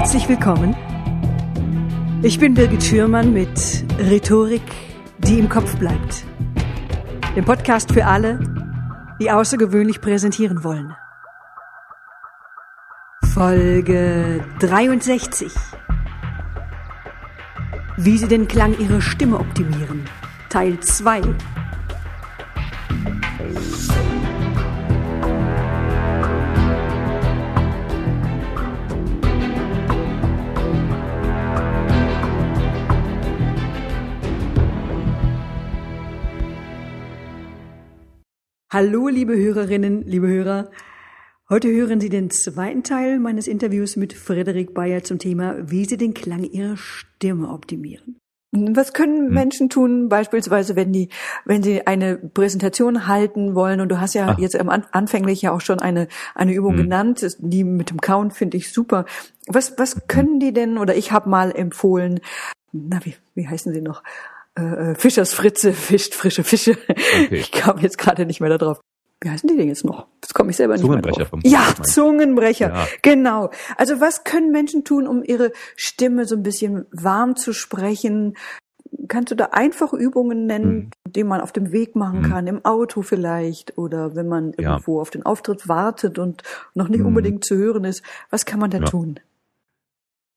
Herzlich willkommen. Ich bin Birgit Schürmann mit Rhetorik, die im Kopf bleibt. Dem Podcast für alle, die außergewöhnlich präsentieren wollen. Folge 63. Wie Sie den Klang Ihrer Stimme optimieren. Teil 2. Hallo, liebe Hörerinnen, liebe Hörer. Heute hören Sie den zweiten Teil meines Interviews mit Frederik Bayer zum Thema, wie Sie den Klang Ihrer Stimme optimieren. Was können hm. Menschen tun, beispielsweise, wenn die, wenn sie eine Präsentation halten wollen? Und du hast ja Ach. jetzt anfänglich ja auch schon eine, eine Übung hm. genannt, die mit dem Count finde ich super. Was, was hm. können die denn, oder ich habe mal empfohlen, na, wie, wie heißen sie noch? Äh, äh, Fischers Fritze fischt frische Fische. Okay. Ich kam jetzt gerade nicht mehr darauf. Wie heißen die denn jetzt noch? Das komme ich selber nicht mehr drauf. Vom ja, Zungenbrecher. Ja. Genau. Also was können Menschen tun, um ihre Stimme so ein bisschen warm zu sprechen? Kannst du da einfache Übungen nennen, mhm. die man auf dem Weg machen mhm. kann, im Auto vielleicht oder wenn man ja. irgendwo auf den Auftritt wartet und noch nicht mhm. unbedingt zu hören ist? Was kann man da ja. tun?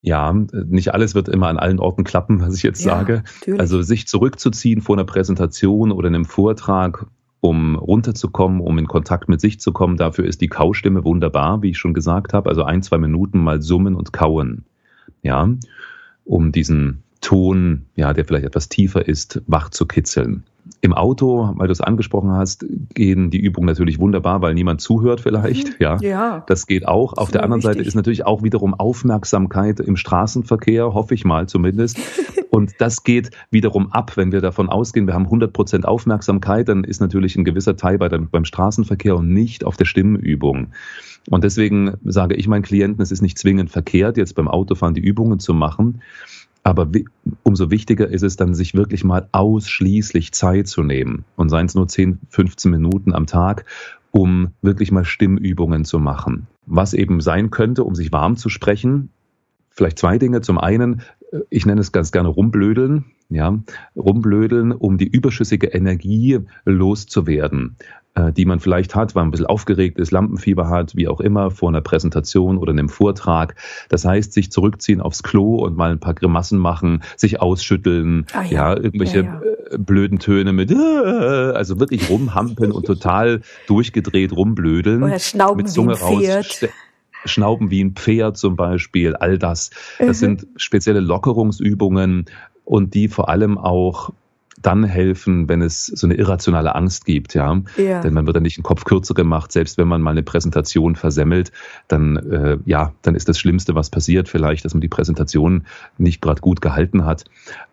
Ja, nicht alles wird immer an allen Orten klappen, was ich jetzt ja, sage. Natürlich. Also sich zurückzuziehen vor einer Präsentation oder einem Vortrag, um runterzukommen, um in Kontakt mit sich zu kommen, dafür ist die Kaustimme wunderbar, wie ich schon gesagt habe. Also ein, zwei Minuten mal summen und kauen. Ja, um diesen Ton, ja, der vielleicht etwas tiefer ist, wach zu kitzeln. Im Auto, weil du es angesprochen hast, gehen die Übungen natürlich wunderbar, weil niemand zuhört vielleicht. Mhm. Ja, ja. das geht auch. Auf der anderen wichtig. Seite ist natürlich auch wiederum Aufmerksamkeit im Straßenverkehr, hoffe ich mal zumindest. Und das geht wiederum ab, wenn wir davon ausgehen, wir haben 100 Prozent Aufmerksamkeit, dann ist natürlich ein gewisser Teil bei dem, beim Straßenverkehr und nicht auf der Stimmenübung. Und deswegen sage ich meinen Klienten, es ist nicht zwingend verkehrt, jetzt beim Autofahren die Übungen zu machen. Aber umso wichtiger ist es dann, sich wirklich mal ausschließlich Zeit zu nehmen. Und seien es nur 10, 15 Minuten am Tag, um wirklich mal Stimmübungen zu machen. Was eben sein könnte, um sich warm zu sprechen. Vielleicht zwei Dinge. Zum einen, äh, ich nenne es ganz gerne rumblödeln ja, rumblödeln, um die überschüssige Energie loszuwerden, die man vielleicht hat, weil man ein bisschen aufgeregt ist, Lampenfieber hat, wie auch immer, vor einer Präsentation oder einem Vortrag. Das heißt, sich zurückziehen aufs Klo und mal ein paar Grimassen machen, sich ausschütteln, ah, ja. ja. irgendwelche ja, ja. Äh, blöden Töne mit, äh, also wirklich rumhampeln und total durchgedreht rumblödeln. Oder schnauben mit Zunge raus. Schnauben wie ein Pferd zum Beispiel, all das. Das mhm. sind spezielle Lockerungsübungen, und die vor allem auch dann helfen, wenn es so eine irrationale Angst gibt, ja. ja. Denn man wird dann nicht den Kopf kürzer gemacht, selbst wenn man mal eine Präsentation versemmelt, dann äh, ja, dann ist das Schlimmste, was passiert, vielleicht, dass man die Präsentation nicht gerade gut gehalten hat.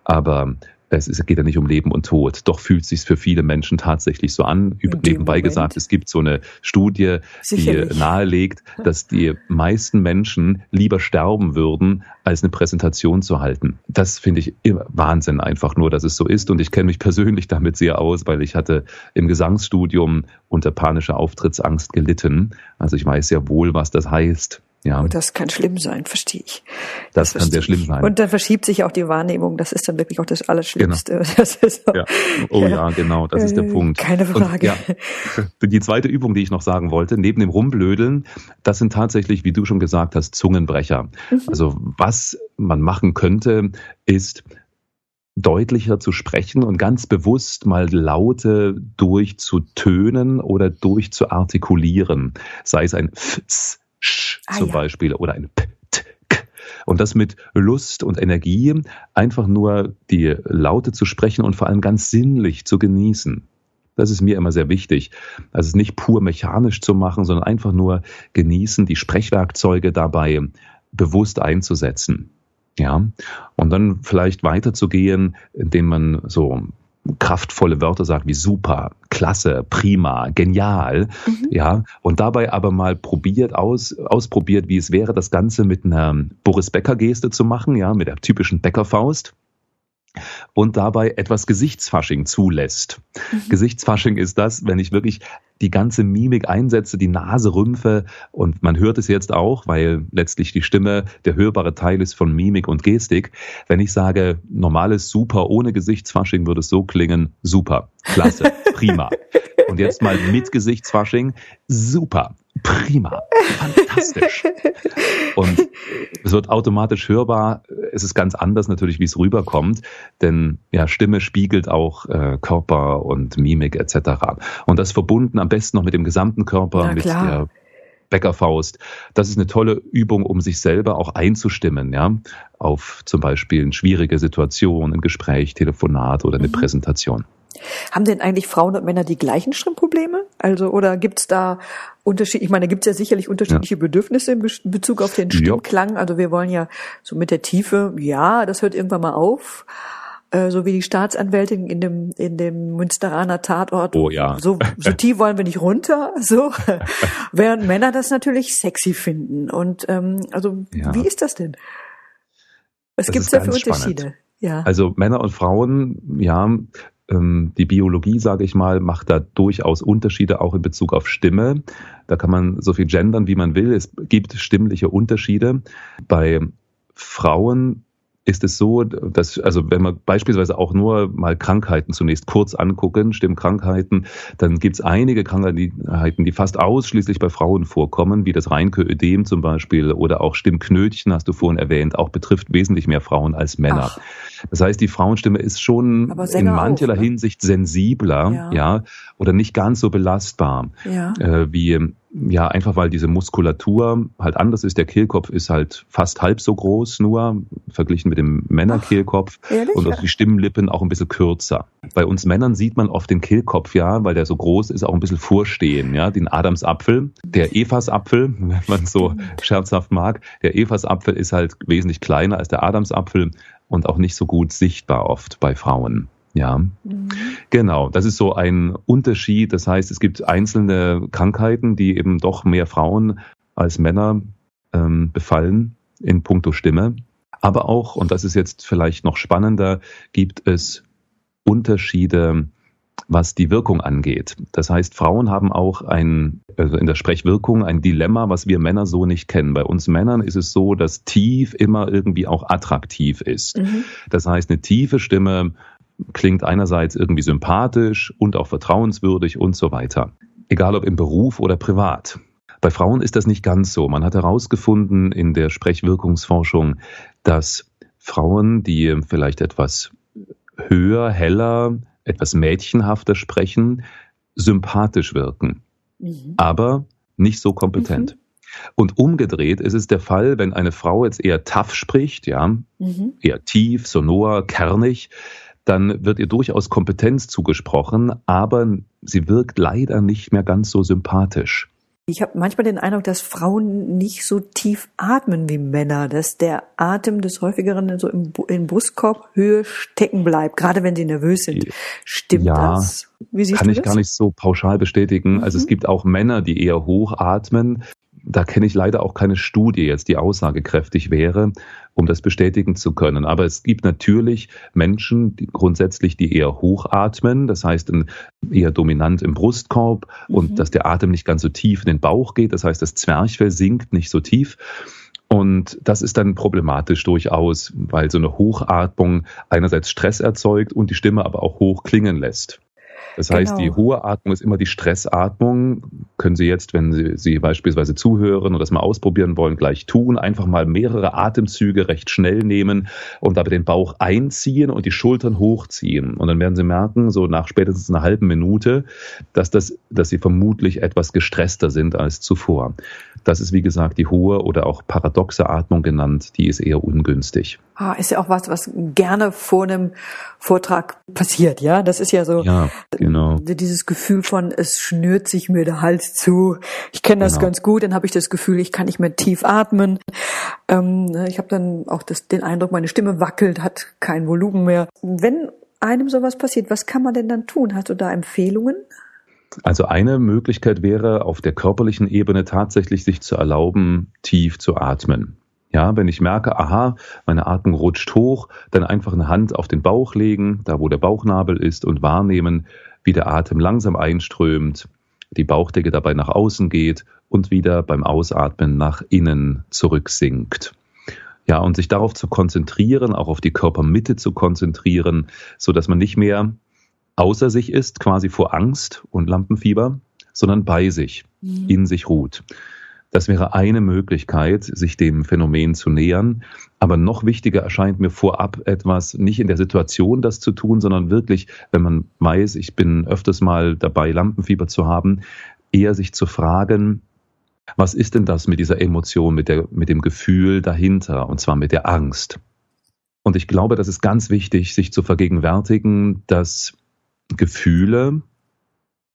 Aber es, geht ja nicht um Leben und Tod. Doch fühlt es sich für viele Menschen tatsächlich so an. Nebenbei Moment. gesagt, es gibt so eine Studie, Sicherlich. die nahelegt, dass die meisten Menschen lieber sterben würden, als eine Präsentation zu halten. Das finde ich Wahnsinn einfach nur, dass es so ist. Und ich kenne mich persönlich damit sehr aus, weil ich hatte im Gesangsstudium unter panischer Auftrittsangst gelitten. Also ich weiß sehr wohl, was das heißt. Ja. Und das kann schlimm sein, verstehe ich. Das, das kann sehr schlimm sein. Und dann verschiebt sich auch die Wahrnehmung. Das ist dann wirklich auch das Allerschlimmste. Genau. Das auch, ja. Oh ja. ja, genau, das ist der äh, Punkt. Keine Frage. Und, ja, die zweite Übung, die ich noch sagen wollte, neben dem Rumblödeln, das sind tatsächlich, wie du schon gesagt hast, Zungenbrecher. Mhm. Also was man machen könnte, ist deutlicher zu sprechen und ganz bewusst mal Laute durchzutönen oder durchzuartikulieren. Sei es ein F, Sch ah, zum ja. Beispiel oder ein P, T, K. Und das mit Lust und Energie, einfach nur die Laute zu sprechen und vor allem ganz sinnlich zu genießen. Das ist mir immer sehr wichtig. Also es nicht pur mechanisch zu machen, sondern einfach nur genießen, die Sprechwerkzeuge dabei bewusst einzusetzen. Ja, und dann vielleicht weiterzugehen, indem man so kraftvolle Wörter sagt wie super, klasse, prima, genial, mhm. ja, und dabei aber mal probiert aus, ausprobiert, wie es wäre, das Ganze mit einer Boris Becker Geste zu machen, ja, mit der typischen Bäckerfaust. Und dabei etwas Gesichtsfasching zulässt. Mhm. Gesichtsfasching ist das, wenn ich wirklich die ganze Mimik einsetze, die Nase rümpfe und man hört es jetzt auch, weil letztlich die Stimme der hörbare Teil ist von Mimik und Gestik. Wenn ich sage, normales Super ohne Gesichtsfasching würde es so klingen, super, klasse, prima. Und jetzt mal mit Gesichtsfasching, super, prima, fantastisch. Und es wird automatisch hörbar. Es ist ganz anders natürlich, wie es rüberkommt, denn ja, Stimme spiegelt auch äh, Körper und Mimik etc. Und das verbunden am besten noch mit dem gesamten Körper, ja, mit der Bäckerfaust. Das ist eine tolle Übung, um sich selber auch einzustimmen, ja, auf zum Beispiel eine schwierige Situation, ein Gespräch, Telefonat oder eine mhm. Präsentation. Haben denn eigentlich Frauen und Männer die gleichen Stimmprobleme? Also, oder gibt's da Unterschied? Ich meine, da gibt's ja sicherlich unterschiedliche ja. Bedürfnisse in Bezug auf den Stimmklang. Ja. Also wir wollen ja so mit der Tiefe, ja, das hört irgendwann mal auf. Äh, so wie die Staatsanwältin in dem in dem Münsteraner Tatort. Oh ja. So, so tief wollen wir nicht runter. So, während Männer das natürlich sexy finden. Und ähm, also ja. wie ist das denn? Was das gibt's da für Unterschiede? Spannend. Ja. Also Männer und Frauen, ja, die Biologie, sage ich mal, macht da durchaus Unterschiede auch in Bezug auf Stimme. Da kann man so viel gendern, wie man will. Es gibt stimmliche Unterschiede. Bei Frauen ist es so, dass, also wenn wir beispielsweise auch nur mal Krankheiten zunächst kurz angucken, Stimmkrankheiten, dann gibt es einige Krankheiten, die fast ausschließlich bei Frauen vorkommen, wie das Reinkeödem zum Beispiel oder auch Stimmknötchen, hast du vorhin erwähnt, auch betrifft wesentlich mehr Frauen als Männer. Ach. Das heißt, die Frauenstimme ist schon in mancherlei ne? Hinsicht sensibler, ja. ja. oder nicht ganz so belastbar, ja. äh, wie ja, einfach weil diese Muskulatur halt anders ist. Der Kehlkopf ist halt fast halb so groß nur, verglichen mit dem Männerkehlkopf. Ach, und auch die Stimmlippen auch ein bisschen kürzer. Bei uns Männern sieht man oft den Kehlkopf, ja, weil der so groß ist, auch ein bisschen vorstehen, ja. Den Adamsapfel, der Evasapfel, wenn man so scherzhaft mag. Der Evasapfel ist halt wesentlich kleiner als der Adamsapfel und auch nicht so gut sichtbar oft bei Frauen. Ja, mhm. genau. Das ist so ein Unterschied. Das heißt, es gibt einzelne Krankheiten, die eben doch mehr Frauen als Männer ähm, befallen in puncto Stimme. Aber auch, und das ist jetzt vielleicht noch spannender, gibt es Unterschiede, was die Wirkung angeht. Das heißt, Frauen haben auch ein, also in der Sprechwirkung ein Dilemma, was wir Männer so nicht kennen. Bei uns Männern ist es so, dass tief immer irgendwie auch attraktiv ist. Mhm. Das heißt, eine tiefe Stimme klingt einerseits irgendwie sympathisch und auch vertrauenswürdig und so weiter. Egal ob im Beruf oder privat. Bei Frauen ist das nicht ganz so. Man hat herausgefunden in der Sprechwirkungsforschung, dass Frauen, die vielleicht etwas höher, heller, etwas mädchenhafter sprechen, sympathisch wirken, mhm. aber nicht so kompetent. Mhm. Und umgedreht ist es der Fall, wenn eine Frau jetzt eher tough spricht, ja, mhm. eher tief, sonor, kernig, dann wird ihr durchaus Kompetenz zugesprochen, aber sie wirkt leider nicht mehr ganz so sympathisch. Ich habe manchmal den Eindruck, dass Frauen nicht so tief atmen wie Männer, dass der Atem des häufigeren so im, im Brustkorb Höhe stecken bleibt, gerade wenn sie nervös sind. Stimmt ja, das? Kann ich das? gar nicht so pauschal bestätigen. Mhm. Also es mhm. gibt auch Männer, die eher hoch atmen da kenne ich leider auch keine Studie jetzt, die aussagekräftig wäre, um das bestätigen zu können. Aber es gibt natürlich Menschen, die grundsätzlich, die eher hochatmen, das heißt eher dominant im Brustkorb mhm. und dass der Atem nicht ganz so tief in den Bauch geht. Das heißt, das Zwerchfell sinkt nicht so tief. Und das ist dann problematisch durchaus, weil so eine Hochatmung einerseits Stress erzeugt und die Stimme aber auch hoch klingen lässt. Das heißt, genau. die hohe Atmung ist immer die Stressatmung. Können Sie jetzt, wenn Sie, Sie beispielsweise zuhören und das mal ausprobieren wollen, gleich tun. Einfach mal mehrere Atemzüge recht schnell nehmen und dabei den Bauch einziehen und die Schultern hochziehen. Und dann werden Sie merken, so nach spätestens einer halben Minute, dass das, dass Sie vermutlich etwas gestresster sind als zuvor. Das ist, wie gesagt, die hohe oder auch paradoxe Atmung genannt. Die ist eher ungünstig. Ah, ist ja auch was, was gerne vor einem Vortrag passiert, ja? Das ist ja so ja, genau. dieses Gefühl von, es schnürt sich mir der Hals zu. Ich kenne das genau. ganz gut, dann habe ich das Gefühl, ich kann nicht mehr tief atmen. Ähm, ne, ich habe dann auch das, den Eindruck, meine Stimme wackelt, hat kein Volumen mehr. Wenn einem sowas passiert, was kann man denn dann tun? Hast du da Empfehlungen? Also eine Möglichkeit wäre, auf der körperlichen Ebene tatsächlich sich zu erlauben, tief zu atmen. Ja, wenn ich merke, aha, meine Atmung rutscht hoch, dann einfach eine Hand auf den Bauch legen, da wo der Bauchnabel ist und wahrnehmen, wie der Atem langsam einströmt, die Bauchdecke dabei nach außen geht und wieder beim Ausatmen nach innen zurücksinkt. Ja, und sich darauf zu konzentrieren, auch auf die Körpermitte zu konzentrieren, so dass man nicht mehr außer sich ist, quasi vor Angst und Lampenfieber, sondern bei sich, mhm. in sich ruht. Das wäre eine Möglichkeit, sich dem Phänomen zu nähern. Aber noch wichtiger erscheint mir vorab etwas, nicht in der Situation das zu tun, sondern wirklich, wenn man weiß, ich bin öfters mal dabei, Lampenfieber zu haben, eher sich zu fragen, was ist denn das mit dieser Emotion, mit, der, mit dem Gefühl dahinter, und zwar mit der Angst? Und ich glaube, das ist ganz wichtig, sich zu vergegenwärtigen, dass Gefühle,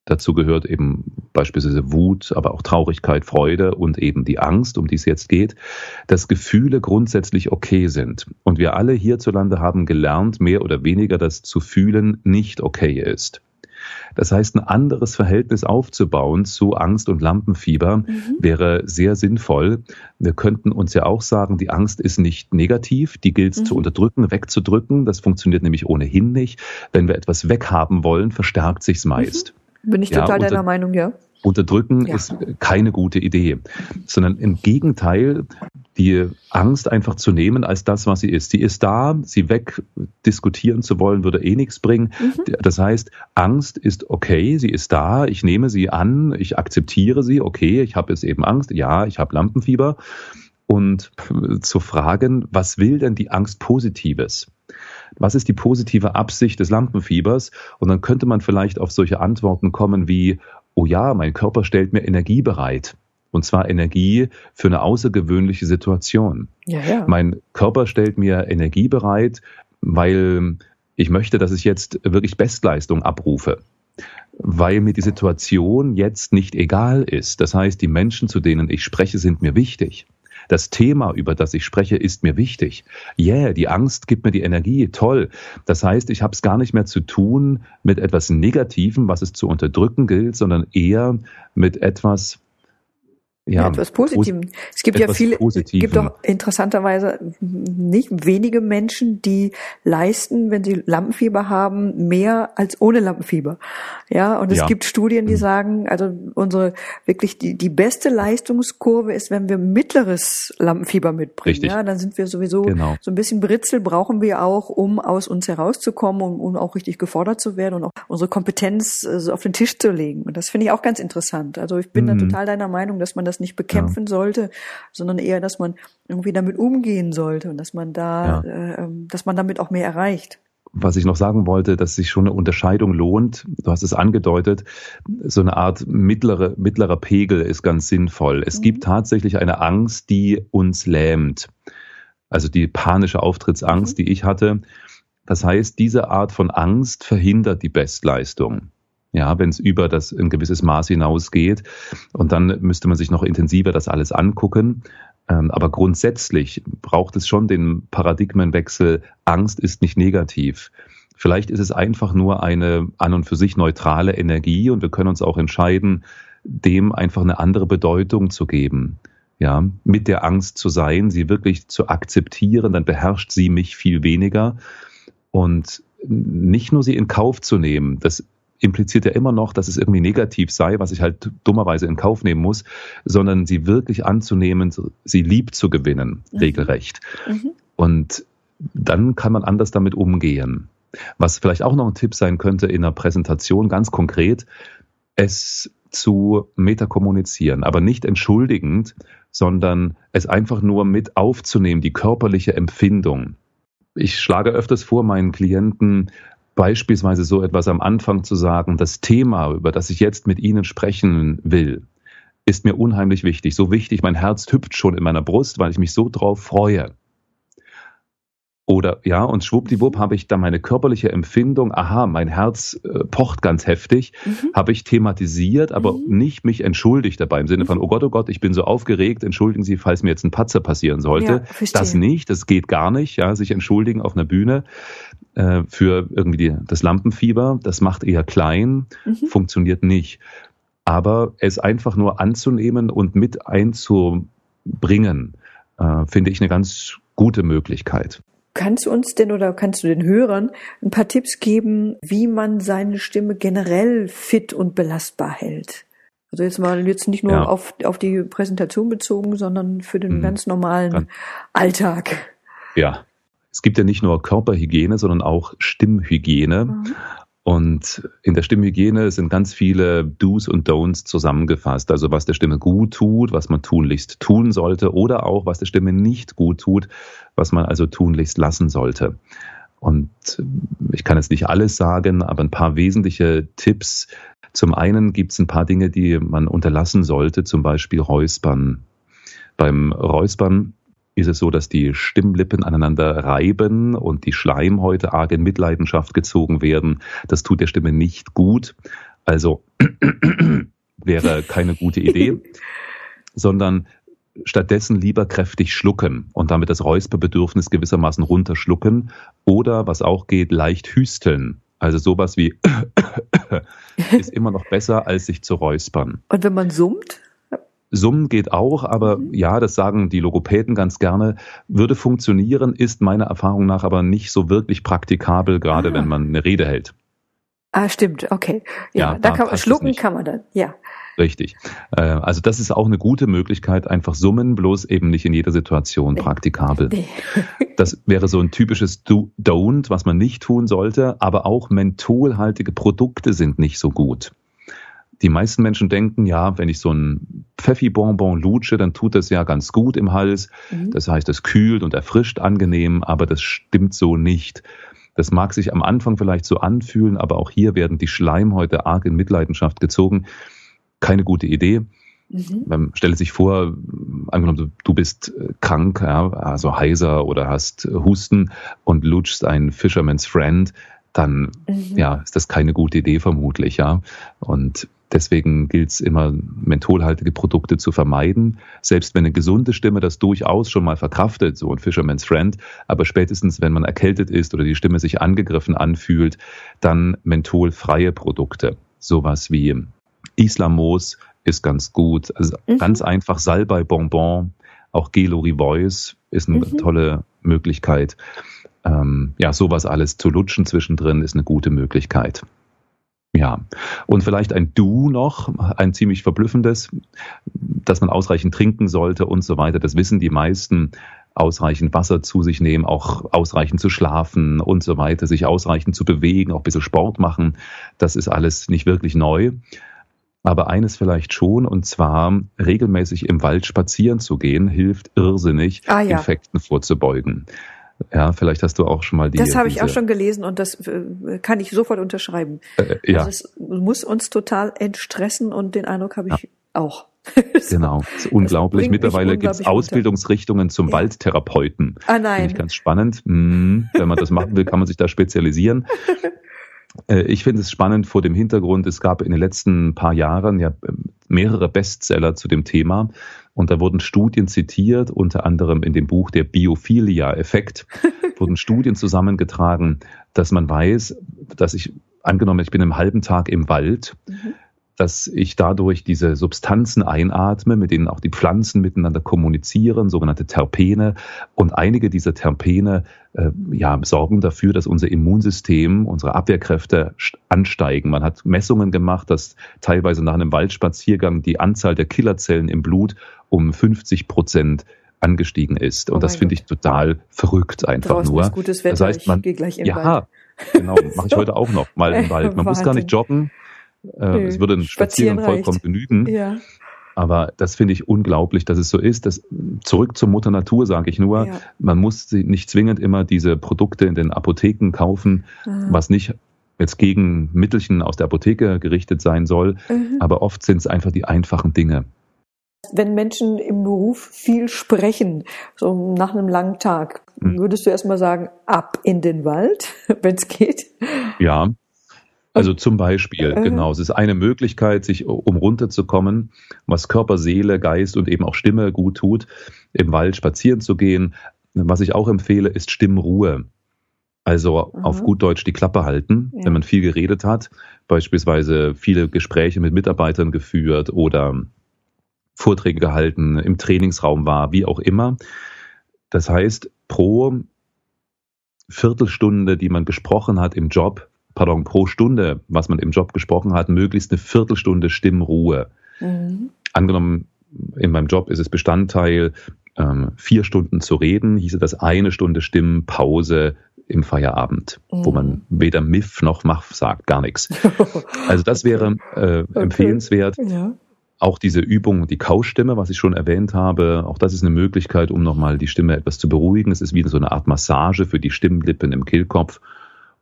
Dazu gehört eben beispielsweise Wut, aber auch Traurigkeit, Freude und eben die Angst, um die es jetzt geht, dass Gefühle grundsätzlich okay sind. Und wir alle hierzulande haben gelernt, mehr oder weniger, dass zu fühlen nicht okay ist. Das heißt, ein anderes Verhältnis aufzubauen zu Angst und Lampenfieber mhm. wäre sehr sinnvoll. Wir könnten uns ja auch sagen, die Angst ist nicht negativ, die gilt es mhm. zu unterdrücken, wegzudrücken. Das funktioniert nämlich ohnehin nicht. Wenn wir etwas weghaben wollen, verstärkt sich's meist. Mhm. Bin ich total ja, deiner Meinung, ja. Unterdrücken ja. ist keine gute Idee, sondern im Gegenteil, die Angst einfach zu nehmen als das, was sie ist. Sie ist da, sie wegdiskutieren zu wollen, würde eh nichts bringen. Mhm. Das heißt, Angst ist okay, sie ist da, ich nehme sie an, ich akzeptiere sie, okay, ich habe jetzt eben Angst, ja, ich habe Lampenfieber. Und zu fragen, was will denn die Angst Positives? Was ist die positive Absicht des Lampenfiebers? Und dann könnte man vielleicht auf solche Antworten kommen wie, oh ja, mein Körper stellt mir Energie bereit. Und zwar Energie für eine außergewöhnliche Situation. Ja, ja. Mein Körper stellt mir Energie bereit, weil ich möchte, dass ich jetzt wirklich Bestleistung abrufe weil mir die Situation jetzt nicht egal ist. Das heißt, die Menschen, zu denen ich spreche, sind mir wichtig. Das Thema, über das ich spreche, ist mir wichtig. Yeah, die Angst gibt mir die Energie, toll. Das heißt, ich habe es gar nicht mehr zu tun mit etwas Negativem, was es zu unterdrücken gilt, sondern eher mit etwas, ja, etwas Positivem. Es gibt ja viele, es gibt auch interessanterweise nicht wenige Menschen, die leisten, wenn sie Lampenfieber haben, mehr als ohne Lampenfieber. Ja, und es ja. gibt Studien, die mhm. sagen, also unsere wirklich die, die beste Leistungskurve ist, wenn wir mittleres Lampenfieber mitbringen. Richtig. Ja, dann sind wir sowieso genau. so ein bisschen Britzel brauchen wir auch, um aus uns herauszukommen und um auch richtig gefordert zu werden und auch unsere Kompetenz äh, auf den Tisch zu legen. Und das finde ich auch ganz interessant. Also ich bin mhm. da total deiner Meinung, dass man das nicht bekämpfen ja. sollte, sondern eher, dass man irgendwie damit umgehen sollte und dass man da, ja. äh, ähm, dass man damit auch mehr erreicht was ich noch sagen wollte, dass sich schon eine Unterscheidung lohnt. Du hast es angedeutet, so eine Art mittlere, mittlerer Pegel ist ganz sinnvoll. Es mhm. gibt tatsächlich eine Angst, die uns lähmt. Also die panische Auftrittsangst, mhm. die ich hatte. Das heißt, diese Art von Angst verhindert die Bestleistung ja, wenn es über das ein gewisses Maß hinausgeht. Und dann müsste man sich noch intensiver das alles angucken. Ähm, aber grundsätzlich braucht es schon den Paradigmenwechsel. Angst ist nicht negativ. Vielleicht ist es einfach nur eine an und für sich neutrale Energie und wir können uns auch entscheiden, dem einfach eine andere Bedeutung zu geben. Ja, mit der Angst zu sein, sie wirklich zu akzeptieren, dann beherrscht sie mich viel weniger und nicht nur sie in Kauf zu nehmen. Das impliziert ja immer noch, dass es irgendwie negativ sei, was ich halt dummerweise in Kauf nehmen muss, sondern sie wirklich anzunehmen, sie lieb zu gewinnen, mhm. regelrecht. Mhm. Und dann kann man anders damit umgehen. Was vielleicht auch noch ein Tipp sein könnte in einer Präsentation, ganz konkret, es zu metakommunizieren, aber nicht entschuldigend, sondern es einfach nur mit aufzunehmen, die körperliche Empfindung. Ich schlage öfters vor, meinen Klienten beispielsweise so etwas am Anfang zu sagen, das Thema, über das ich jetzt mit Ihnen sprechen will, ist mir unheimlich wichtig. So wichtig, mein Herz hüpft schon in meiner Brust, weil ich mich so drauf freue. Oder ja, und schwuppdiwupp habe ich da meine körperliche Empfindung, aha, mein Herz äh, pocht ganz heftig, mhm. habe ich thematisiert, aber mhm. nicht mich entschuldigt dabei im Sinne von, oh Gott, oh Gott, ich bin so aufgeregt, entschuldigen Sie, falls mir jetzt ein Patzer passieren sollte. Ja, das nicht, das geht gar nicht, ja, sich entschuldigen auf einer Bühne äh, für irgendwie die, das Lampenfieber, das macht eher klein, mhm. funktioniert nicht. Aber es einfach nur anzunehmen und mit einzubringen, äh, finde ich eine ganz gute Möglichkeit. Kannst du uns denn oder kannst du den Hörern ein paar Tipps geben, wie man seine Stimme generell fit und belastbar hält? Also jetzt mal jetzt nicht nur ja. auf, auf die Präsentation bezogen, sondern für den mhm. ganz normalen Kann. Alltag. Ja. Es gibt ja nicht nur Körperhygiene, sondern auch Stimmhygiene. Mhm. Und in der Stimmhygiene sind ganz viele Do's und Don'ts zusammengefasst. Also was der Stimme gut tut, was man tunlichst tun sollte oder auch was der Stimme nicht gut tut, was man also tunlichst lassen sollte. Und ich kann jetzt nicht alles sagen, aber ein paar wesentliche Tipps. Zum einen gibt es ein paar Dinge, die man unterlassen sollte, zum Beispiel Räuspern. Beim Räuspern ist es so, dass die Stimmlippen aneinander reiben und die Schleimhäute arg in Mitleidenschaft gezogen werden. Das tut der Stimme nicht gut. Also wäre keine gute Idee, sondern stattdessen lieber kräftig schlucken und damit das Räusperbedürfnis gewissermaßen runterschlucken oder, was auch geht, leicht hüsteln. Also sowas wie ist immer noch besser, als sich zu räuspern. Und wenn man summt? Summen geht auch, aber mhm. ja, das sagen die Logopäden ganz gerne, würde funktionieren, ist meiner Erfahrung nach aber nicht so wirklich praktikabel, gerade ah. wenn man eine Rede hält. Ah, stimmt, okay. Ja, ja da kann man schlucken kann man dann, ja. Richtig. Äh, also das ist auch eine gute Möglichkeit, einfach summen, bloß eben nicht in jeder Situation praktikabel. Das wäre so ein typisches Do Don't, was man nicht tun sollte, aber auch mentholhaltige Produkte sind nicht so gut. Die meisten Menschen denken, ja, wenn ich so ein Pfeffi-Bonbon lutsche, dann tut das ja ganz gut im Hals. Mhm. Das heißt, es kühlt und erfrischt angenehm, aber das stimmt so nicht. Das mag sich am Anfang vielleicht so anfühlen, aber auch hier werden die Schleimhäute arg in Mitleidenschaft gezogen. Keine gute Idee. Mhm. Stelle sich vor, angenommen, du bist äh, krank, ja, also heiser oder hast Husten und lutschst ein Fisherman's Friend, dann mhm. ja, ist das keine gute Idee vermutlich, ja. Und Deswegen gilt es immer, mentholhaltige Produkte zu vermeiden. Selbst wenn eine gesunde Stimme das durchaus schon mal verkraftet, so ein Fisherman's Friend, aber spätestens, wenn man erkältet ist oder die Stimme sich angegriffen anfühlt, dann mentholfreie Produkte. Sowas wie Islamos ist ganz gut. Also mhm. ganz einfach Salbei Bonbon, auch Gelori Voice ist eine mhm. tolle Möglichkeit. Ähm, ja, sowas alles zu lutschen zwischendrin ist eine gute Möglichkeit. Ja, und vielleicht ein Du noch, ein ziemlich verblüffendes, dass man ausreichend trinken sollte und so weiter. Das wissen die meisten. Ausreichend Wasser zu sich nehmen, auch ausreichend zu schlafen und so weiter, sich ausreichend zu bewegen, auch ein bisschen Sport machen. Das ist alles nicht wirklich neu. Aber eines vielleicht schon, und zwar regelmäßig im Wald spazieren zu gehen, hilft irrsinnig, ah, ja. Infekten vorzubeugen. Ja, vielleicht hast du auch schon mal die. Das habe ich auch schon gelesen und das äh, kann ich sofort unterschreiben. Äh, ja. Also es muss uns total entstressen und den Eindruck habe ich ja. auch. genau, unglaublich. Mittlerweile gibt es Ausbildungsrichtungen zum ja. Waldtherapeuten. Ah nein. Finde ich ganz spannend. Hm, wenn man das machen will, kann man sich da spezialisieren. Äh, ich finde es spannend vor dem Hintergrund, es gab in den letzten paar Jahren ja mehrere Bestseller zu dem Thema. Und da wurden Studien zitiert, unter anderem in dem Buch Der Biophilia-Effekt, wurden Studien zusammengetragen, dass man weiß, dass ich, angenommen, ich bin einen halben Tag im Wald, mhm dass ich dadurch diese Substanzen einatme, mit denen auch die Pflanzen miteinander kommunizieren, sogenannte Terpene. Und einige dieser Terpene äh, ja, sorgen dafür, dass unser Immunsystem, unsere Abwehrkräfte ansteigen. Man hat Messungen gemacht, dass teilweise nach einem Waldspaziergang die Anzahl der Killerzellen im Blut um 50 Prozent angestiegen ist. Und oh das finde ich total verrückt einfach Draußen nur. Ist gutes Wetter, das heißt, man, ich gleich in ja, Wald. genau, mache ich heute auch noch mal im Wald. Man muss gar nicht joggen. Äh, es würde ein Spaziergang vollkommen genügen. Ja. Aber das finde ich unglaublich, dass es so ist. Das, zurück zur Mutter Natur sage ich nur, ja. man muss nicht zwingend immer diese Produkte in den Apotheken kaufen, Aha. was nicht jetzt gegen Mittelchen aus der Apotheke gerichtet sein soll, mhm. aber oft sind es einfach die einfachen Dinge. Wenn Menschen im Beruf viel sprechen, so nach einem langen Tag, mhm. würdest du erstmal sagen, ab in den Wald, wenn es geht? Ja, also zum Beispiel, äh. genau. Es ist eine Möglichkeit, sich um runterzukommen, was Körper, Seele, Geist und eben auch Stimme gut tut, im Wald spazieren zu gehen. Was ich auch empfehle, ist Stimmruhe. Also mhm. auf gut Deutsch die Klappe halten, ja. wenn man viel geredet hat, beispielsweise viele Gespräche mit Mitarbeitern geführt oder Vorträge gehalten, im Trainingsraum war, wie auch immer. Das heißt, pro Viertelstunde, die man gesprochen hat im Job, pardon, pro Stunde, was man im Job gesprochen hat, möglichst eine Viertelstunde Stimmruhe. Mhm. Angenommen, in meinem Job ist es Bestandteil, ähm, vier Stunden zu reden, hieße das eine Stunde Stimmpause im Feierabend, mhm. wo man mhm. weder Miff noch Maff sagt, gar nichts. Also das wäre äh, okay. empfehlenswert. Ja. Auch diese Übung, die Kaustimme, was ich schon erwähnt habe, auch das ist eine Möglichkeit, um nochmal die Stimme etwas zu beruhigen. Es ist wie so eine Art Massage für die Stimmlippen im Kehlkopf.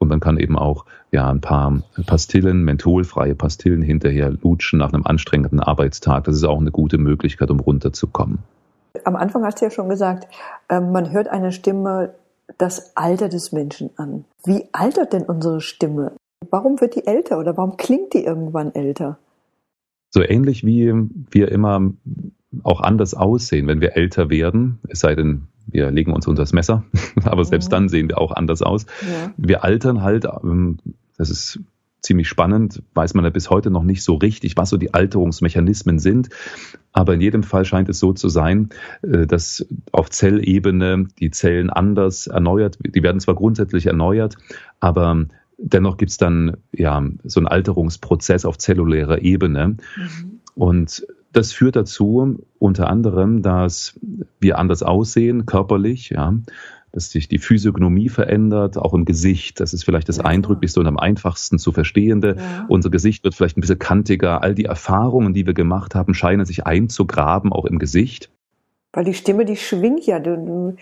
Und man kann eben auch ja, ein paar Pastillen, mentholfreie Pastillen hinterher lutschen nach einem anstrengenden Arbeitstag. Das ist auch eine gute Möglichkeit, um runterzukommen. Am Anfang hast du ja schon gesagt, ähm, man hört eine Stimme das Alter des Menschen an. Wie altert denn unsere Stimme? Warum wird die älter oder warum klingt die irgendwann älter? So ähnlich wie wir immer auch anders aussehen, wenn wir älter werden, es sei denn, wir legen uns unter das Messer, aber selbst mhm. dann sehen wir auch anders aus. Ja. Wir altern halt, ähm, das ist ziemlich spannend, weiß man ja bis heute noch nicht so richtig, was so die Alterungsmechanismen sind. Aber in jedem Fall scheint es so zu sein, äh, dass auf Zellebene die Zellen anders erneuert, die werden zwar grundsätzlich erneuert, aber dennoch gibt es dann ja so einen Alterungsprozess auf zellulärer Ebene. Mhm. Und das führt dazu, unter anderem, dass wir anders aussehen, körperlich, ja, dass sich die Physiognomie verändert, auch im Gesicht. Das ist vielleicht das ja. eindrücklichste und am einfachsten zu verstehende. Ja. Unser Gesicht wird vielleicht ein bisschen kantiger. All die Erfahrungen, die wir gemacht haben, scheinen sich einzugraben, auch im Gesicht. Weil die Stimme, die schwingt ja. Du,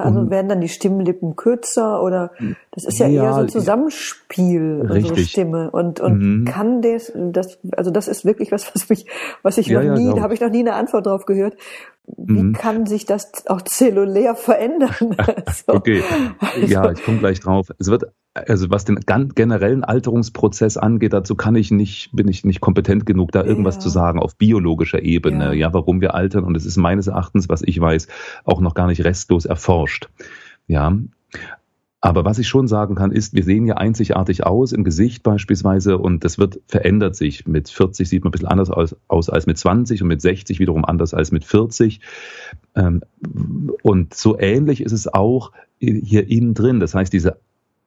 also mhm. werden dann die Stimmlippen kürzer oder das ist ja, ja eher so ein Zusammenspiel unserer Stimme. Und, und mhm. kann das, das, also das ist wirklich was, was mich, was ich ja, noch nie, da habe ich noch nie eine Antwort drauf gehört. Wie mhm. kann sich das auch zellulär verändern? so. Okay, ja, ich komme gleich drauf. Es wird also was den generellen Alterungsprozess angeht, dazu kann ich nicht, bin ich nicht kompetent genug, da irgendwas ja. zu sagen auf biologischer Ebene, ja. ja, warum wir altern. Und es ist meines Erachtens, was ich weiß, auch noch gar nicht restlos erforscht. Ja. Aber was ich schon sagen kann, ist, wir sehen ja einzigartig aus im Gesicht beispielsweise und das wird verändert sich. Mit 40 sieht man ein bisschen anders aus, aus als mit 20 und mit 60 wiederum anders als mit 40. Ähm, und so ähnlich ist es auch hier innen drin. Das heißt, diese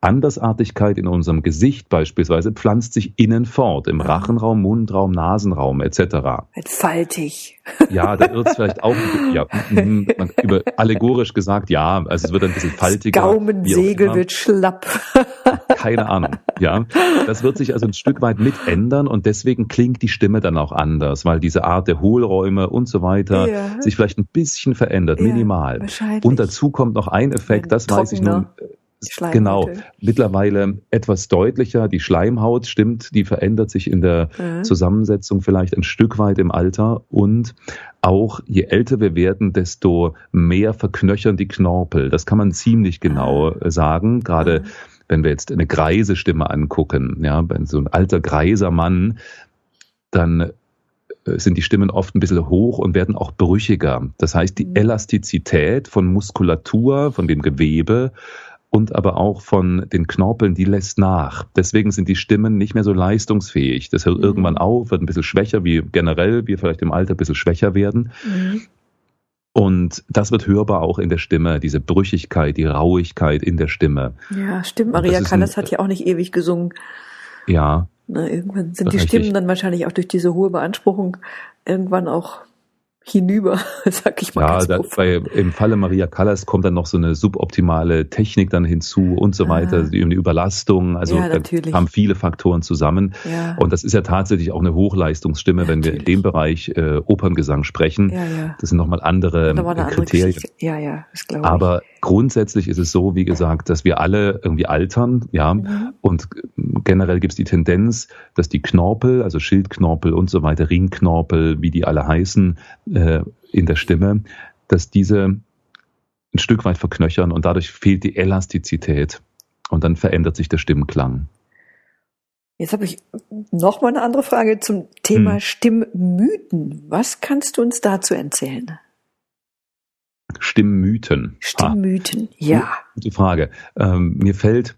Andersartigkeit in unserem Gesicht beispielsweise pflanzt sich innen fort, im Rachenraum, Mundraum, Nasenraum etc. Faltig. Ja, da wird es vielleicht auch, ja, mhm, man, über, allegorisch gesagt, ja, also es wird ein bisschen faltiger. Das Gaumensegel wird schlapp. Keine Ahnung, ja. Das wird sich also ein Stück weit mit ändern und deswegen klingt die Stimme dann auch anders, weil diese Art der Hohlräume und so weiter ja. sich vielleicht ein bisschen verändert, ja, minimal. Und dazu kommt noch ein Effekt, das weiß ich nun Genau, mittlerweile etwas deutlicher. Die Schleimhaut stimmt, die verändert sich in der mhm. Zusammensetzung vielleicht ein Stück weit im Alter und auch je älter wir werden, desto mehr verknöchern die Knorpel. Das kann man ziemlich genau mhm. sagen. Gerade mhm. wenn wir jetzt eine greise Stimme angucken, ja, wenn so ein alter greiser Mann, dann äh, sind die Stimmen oft ein bisschen hoch und werden auch brüchiger. Das heißt, die mhm. Elastizität von Muskulatur, von dem Gewebe und aber auch von den Knorpeln, die lässt nach. Deswegen sind die Stimmen nicht mehr so leistungsfähig. Das hört mhm. irgendwann auf, wird ein bisschen schwächer, wie generell wir vielleicht im Alter ein bisschen schwächer werden. Mhm. Und das wird hörbar auch in der Stimme, diese Brüchigkeit, die Rauigkeit in der Stimme. Ja, stimmt. Maria Callas hat ja auch nicht ewig gesungen. Ja. Na, irgendwann sind die Stimmen dann wahrscheinlich auch durch diese hohe Beanspruchung irgendwann auch hinüber, sag ich mal. Ja, da, bei, im Falle Maria Callas kommt dann noch so eine suboptimale Technik dann hinzu und so weiter, ah. die Überlastung, also ja, da haben viele Faktoren zusammen. Ja. Und das ist ja tatsächlich auch eine Hochleistungsstimme, ja, wenn wir in dem Bereich äh, Operngesang sprechen. Ja, ja. Das sind nochmal andere äh, Kriterien. Andere ja, ja, das glaube ich. Aber grundsätzlich ist es so, wie gesagt, dass wir alle irgendwie altern, ja, mhm. und generell gibt es die Tendenz, dass die Knorpel, also Schildknorpel und so weiter, Ringknorpel, wie die alle heißen, äh, in der Stimme, dass diese ein Stück weit verknöchern und dadurch fehlt die Elastizität und dann verändert sich der Stimmklang. Jetzt habe ich noch mal eine andere Frage zum Thema hm. Stimmmythen. Was kannst du uns dazu erzählen? Stimmmythen. Stimmmythen, ah, ja. Gute Frage. Ähm, mir fällt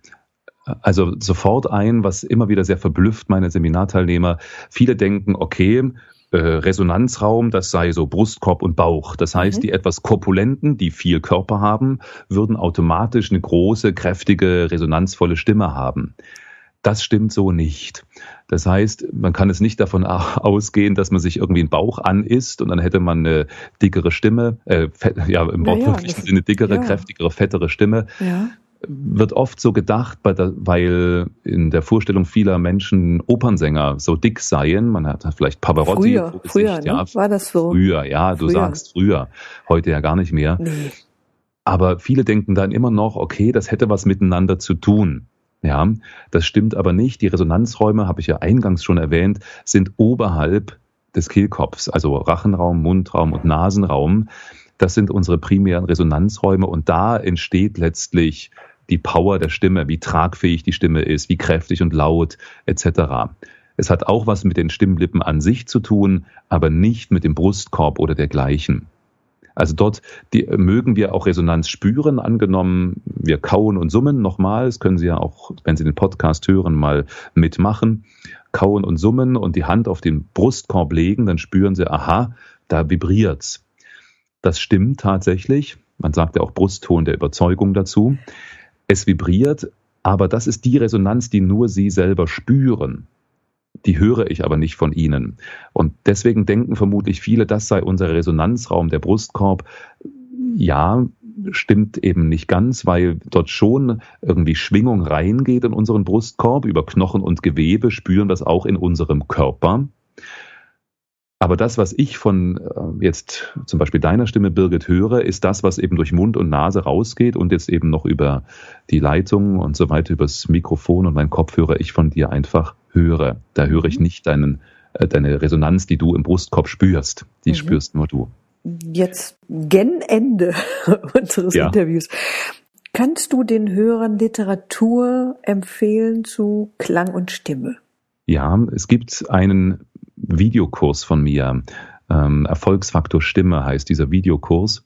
also sofort ein, was immer wieder sehr verblüfft meine Seminarteilnehmer. Viele denken, okay, äh, Resonanzraum, das sei so Brustkorb und Bauch. Das heißt, mhm. die etwas korpulenten, die viel Körper haben, würden automatisch eine große, kräftige, resonanzvolle Stimme haben. Das stimmt so nicht. Das heißt, man kann es nicht davon ausgehen, dass man sich irgendwie einen Bauch anisst und dann hätte man eine dickere Stimme, äh, fett, ja im wortwörtlichen ja, Sinne dickere, ja. kräftigere, fettere Stimme. Ja wird oft so gedacht, weil in der Vorstellung vieler Menschen Opernsänger so dick seien. Man hat vielleicht Pavarotti. Früher, Gesicht, früher ja. ne? war das so? Früher, ja, du früher. sagst früher. Heute ja gar nicht mehr. Nee. Aber viele denken dann immer noch, okay, das hätte was miteinander zu tun. Ja, das stimmt aber nicht. Die Resonanzräume, habe ich ja eingangs schon erwähnt, sind oberhalb des Kehlkopfs, also Rachenraum, Mundraum und Nasenraum. Das sind unsere primären Resonanzräume und da entsteht letztlich die Power der Stimme, wie tragfähig die Stimme ist, wie kräftig und laut etc. Es hat auch was mit den Stimmlippen an sich zu tun, aber nicht mit dem Brustkorb oder dergleichen. Also dort die, mögen wir auch Resonanz spüren, angenommen, wir kauen und summen nochmal. Das können Sie ja auch, wenn Sie den Podcast hören, mal mitmachen. Kauen und summen und die Hand auf den Brustkorb legen, dann spüren Sie, aha, da vibriert's. Das stimmt tatsächlich. Man sagt ja auch Brustton der Überzeugung dazu. Es vibriert, aber das ist die Resonanz, die nur Sie selber spüren. Die höre ich aber nicht von Ihnen. Und deswegen denken vermutlich viele, das sei unser Resonanzraum, der Brustkorb. Ja, stimmt eben nicht ganz, weil dort schon irgendwie Schwingung reingeht in unseren Brustkorb. Über Knochen und Gewebe spüren das auch in unserem Körper. Aber das, was ich von äh, jetzt zum Beispiel deiner Stimme, Birgit, höre, ist das, was eben durch Mund und Nase rausgeht und jetzt eben noch über die Leitung und so weiter, übers Mikrofon und mein Kopfhörer ich von dir einfach höre. Da höre ich mhm. nicht deinen, äh, deine Resonanz, die du im Brustkorb spürst. Die mhm. spürst nur du. Jetzt gen Ende unseres ja. Interviews. Kannst du den Hörern Literatur empfehlen zu Klang und Stimme? Ja, es gibt einen Videokurs von mir. Ähm, Erfolgsfaktor Stimme heißt dieser Videokurs.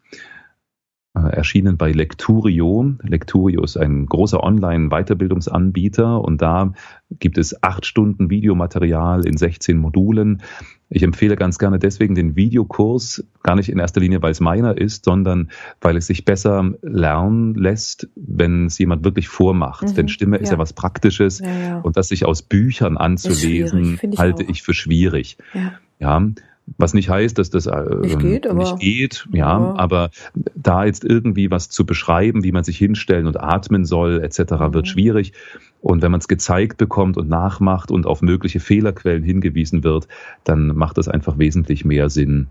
Äh, erschienen bei Lecturio. Lecturio ist ein großer Online-Weiterbildungsanbieter und da gibt es acht Stunden Videomaterial in 16 Modulen. Ich empfehle ganz gerne deswegen den Videokurs, gar nicht in erster Linie, weil es meiner ist, sondern weil es sich besser lernen lässt, wenn es jemand wirklich vormacht. Mhm, Denn Stimme ja. ist ja was Praktisches ja, ja. und das sich aus Büchern anzulesen, ich halte auch. ich für schwierig. Ja. Was nicht heißt, dass das äh, nicht geht, aber, nicht geht ja, aber, aber da jetzt irgendwie was zu beschreiben, wie man sich hinstellen und atmen soll, etc., mhm. wird schwierig. Und wenn man es gezeigt bekommt und nachmacht und auf mögliche Fehlerquellen hingewiesen wird, dann macht das einfach wesentlich mehr Sinn.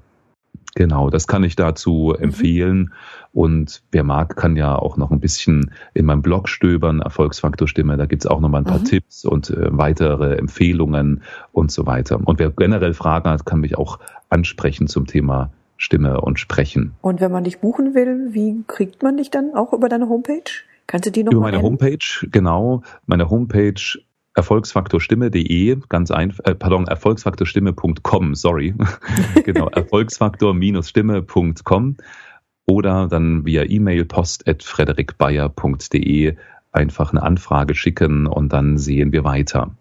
Genau, das kann ich dazu mhm. empfehlen. Und wer mag, kann ja auch noch ein bisschen in meinem Blog stöbern, Erfolgsfaktor Stimme. Da gibt's auch noch mal ein paar mhm. Tipps und äh, weitere Empfehlungen und so weiter. Und wer generell Fragen hat, kann mich auch ansprechen zum Thema Stimme und Sprechen. Und wenn man dich buchen will, wie kriegt man dich dann auch über deine Homepage? Kannst du die noch Über meine nennen? Homepage, genau. Meine Homepage erfolgsfaktorstimme.de, ganz einfach, äh, pardon, erfolgsfaktorstimme.com, sorry. genau, erfolgsfaktor-stimme.com oder dann via E-Mail post at frederikbayer.de einfach eine Anfrage schicken und dann sehen wir weiter.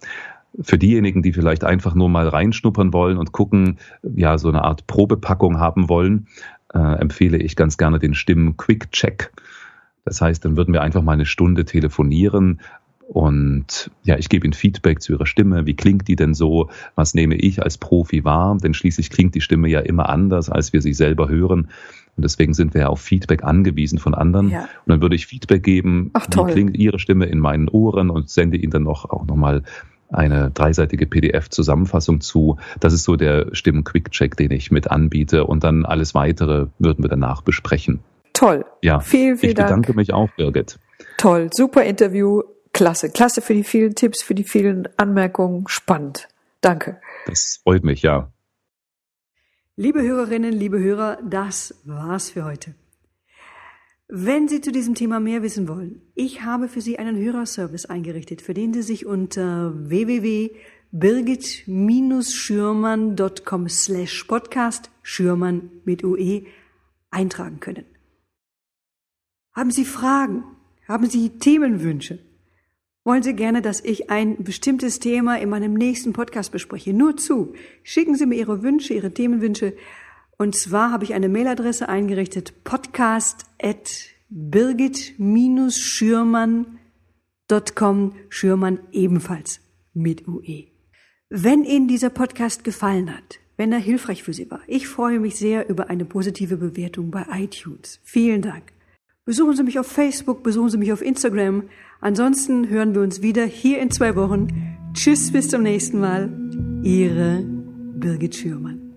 Für diejenigen, die vielleicht einfach nur mal reinschnuppern wollen und gucken, ja, so eine Art Probepackung haben wollen, äh, empfehle ich ganz gerne den Stimmen Quick Check. Das heißt, dann würden wir einfach mal eine Stunde telefonieren, und ja, ich gebe Ihnen Feedback zu Ihrer Stimme. Wie klingt die denn so? Was nehme ich als Profi wahr? Denn schließlich klingt die Stimme ja immer anders, als wir sie selber hören. Und deswegen sind wir ja auf Feedback angewiesen von anderen. Ja. Und dann würde ich Feedback geben, Ach, wie klingt Ihre Stimme in meinen Ohren und sende Ihnen dann noch auch nochmal eine dreiseitige PDF-Zusammenfassung zu. Das ist so der Stimmen-Quick-Check, den ich mit anbiete. Und dann alles weitere würden wir danach besprechen. Toll. Ja. Vielen, vielen Dank. Ich bedanke mich auch, Birgit. Toll. Super Interview. Klasse, klasse für die vielen Tipps, für die vielen Anmerkungen. Spannend. Danke. Das freut mich, ja. Liebe Hörerinnen, liebe Hörer, das war's für heute. Wenn Sie zu diesem Thema mehr wissen wollen, ich habe für Sie einen Hörerservice eingerichtet, für den Sie sich unter www.birgit-schürmann.com slash podcast Schürmann mit UE eintragen können. Haben Sie Fragen? Haben Sie Themenwünsche? Wollen Sie gerne, dass ich ein bestimmtes Thema in meinem nächsten Podcast bespreche? Nur zu. Schicken Sie mir Ihre Wünsche, Ihre Themenwünsche. Und zwar habe ich eine Mailadresse eingerichtet, podcast at birgit-schürmann.com, Schürmann ebenfalls mit UE. Wenn Ihnen dieser Podcast gefallen hat, wenn er hilfreich für Sie war, ich freue mich sehr über eine positive Bewertung bei iTunes. Vielen Dank. Besuchen Sie mich auf Facebook, besuchen Sie mich auf Instagram. Ansonsten hören wir uns wieder hier in zwei Wochen. Tschüss, bis zum nächsten Mal. Ihre Birgit Schürmann.